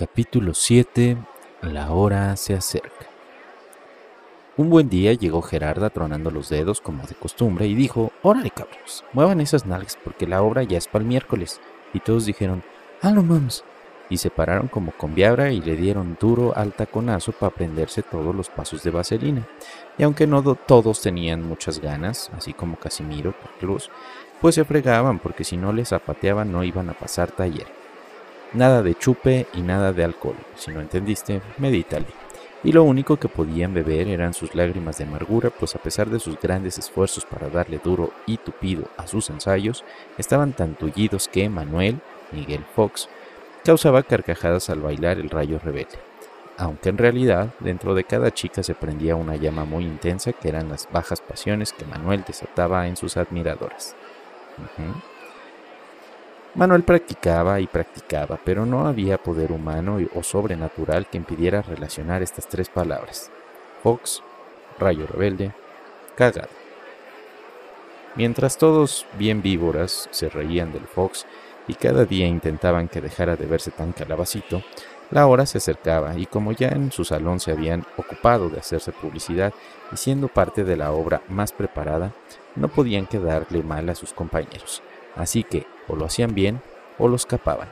Capítulo 7 La hora se acerca. Un buen día llegó Gerarda tronando los dedos como de costumbre y dijo, órale cabros, muevan esas nalgas porque la obra ya es para el miércoles. Y todos dijeron, ah, no mames. Y se pararon como con viabra y le dieron duro al taconazo para aprenderse todos los pasos de vaselina. Y aunque no todos tenían muchas ganas, así como Casimiro, por Cruz, pues se fregaban porque si no les zapateaban no iban a pasar taller. Nada de chupe y nada de alcohol. Si no entendiste, medítale. Y lo único que podían beber eran sus lágrimas de amargura, pues a pesar de sus grandes esfuerzos para darle duro y tupido a sus ensayos, estaban tan tullidos que Manuel, Miguel Fox, causaba carcajadas al bailar el rayo rebelde. Aunque en realidad dentro de cada chica se prendía una llama muy intensa que eran las bajas pasiones que Manuel desataba en sus admiradoras. Manuel practicaba y practicaba, pero no había poder humano o sobrenatural que impidiera relacionar estas tres palabras. Fox, rayo rebelde, cagado. Mientras todos, bien víboras, se reían del Fox y cada día intentaban que dejara de verse tan calabacito, la hora se acercaba y como ya en su salón se habían ocupado de hacerse publicidad y siendo parte de la obra más preparada, no podían quedarle mal a sus compañeros. Así que o lo hacían bien o los escapaban.